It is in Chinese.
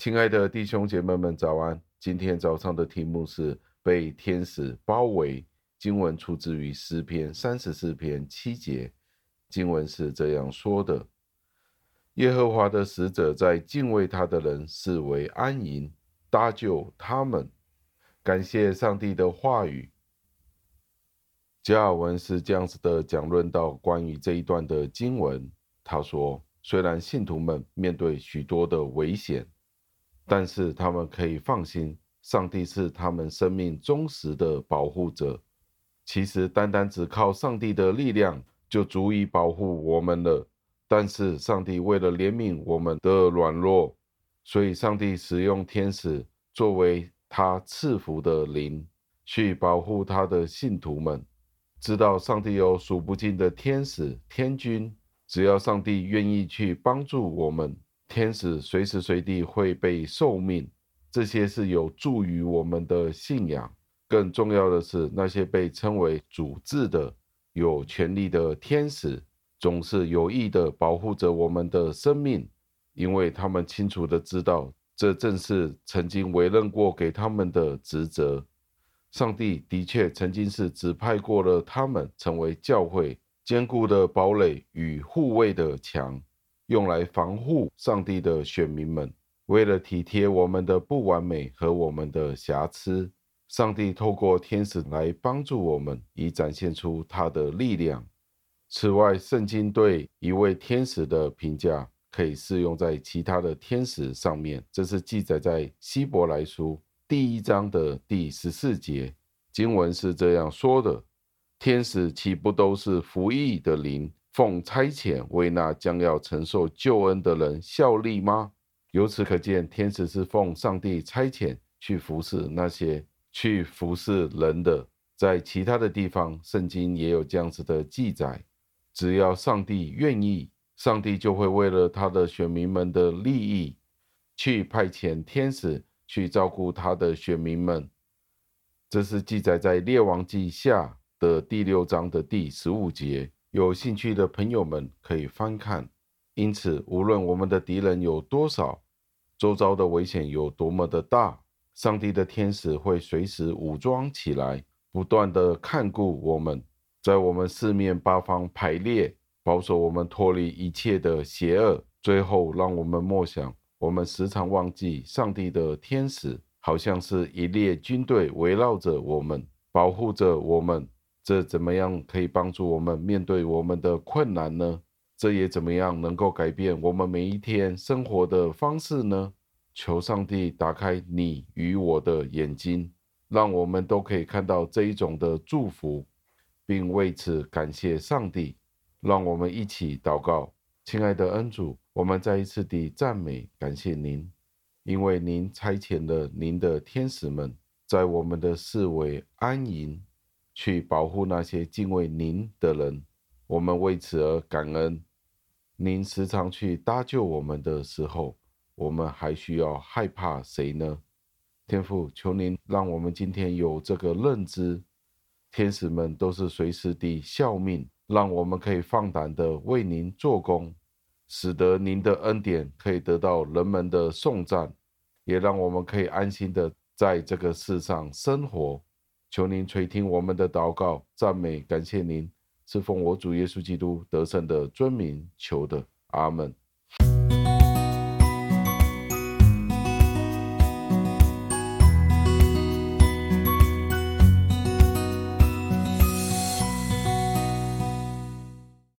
亲爱的弟兄姐妹们，早安！今天早上的题目是被天使包围。经文出自于诗篇三十四篇七节，经文是这样说的：耶和华的使者在敬畏他的人视为安营，搭救他们。感谢上帝的话语。加尔文是这样子的讲论到关于这一段的经文。他说，虽然信徒们面对许多的危险，但是他们可以放心，上帝是他们生命忠实的保护者。其实，单单只靠上帝的力量就足以保护我们了。但是，上帝为了怜悯我们的软弱，所以上帝使用天使作为他赐福的灵，去保护他的信徒们。知道上帝有数不尽的天使天军，只要上帝愿意去帮助我们，天使随时随地会被受命。这些是有助于我们的信仰。更重要的是，那些被称为主治的、有权力的天使，总是有意的保护着我们的生命，因为他们清楚的知道，这正是曾经委任过给他们的职责。上帝的确曾经是指派过了他们，成为教会坚固的堡垒与护卫的墙，用来防护上帝的选民们。为了体贴我们的不完美和我们的瑕疵。上帝透过天使来帮助我们，以展现出他的力量。此外，圣经对一位天使的评价可以适用在其他的天使上面。这是记载在希伯来书第一章的第十四节。经文是这样说的：“天使岂不都是服役的灵，奉差遣为那将要承受救恩的人效力吗？”由此可见，天使是奉上帝差遣去服侍那些。去服侍人的，在其他的地方，圣经也有这样子的记载。只要上帝愿意，上帝就会为了他的选民们的利益，去派遣天使去照顾他的选民们。这是记载在列王记下的第六章的第十五节。有兴趣的朋友们可以翻看。因此，无论我们的敌人有多少，周遭的危险有多么的大。上帝的天使会随时武装起来，不断的看顾我们，在我们四面八方排列，保守我们脱离一切的邪恶。最后，让我们默想，我们时常忘记上帝的天使好像是一列军队围绕着我们，保护着我们。这怎么样可以帮助我们面对我们的困难呢？这也怎么样能够改变我们每一天生活的方式呢？求上帝打开你与我的眼睛，让我们都可以看到这一种的祝福，并为此感谢上帝。让我们一起祷告，亲爱的恩主，我们再一次地赞美感谢您，因为您差遣了您的天使们在我们的四围安营，去保护那些敬畏您的人。我们为此而感恩。您时常去搭救我们的时候。我们还需要害怕谁呢？天父，求您让我们今天有这个认知，天使们都是随时的效命，让我们可以放胆的为您做工，使得您的恩典可以得到人们的颂赞，也让我们可以安心的在这个世上生活。求您垂听我们的祷告、赞美、感谢您，是奉我主耶稣基督得胜的尊名求的，阿门。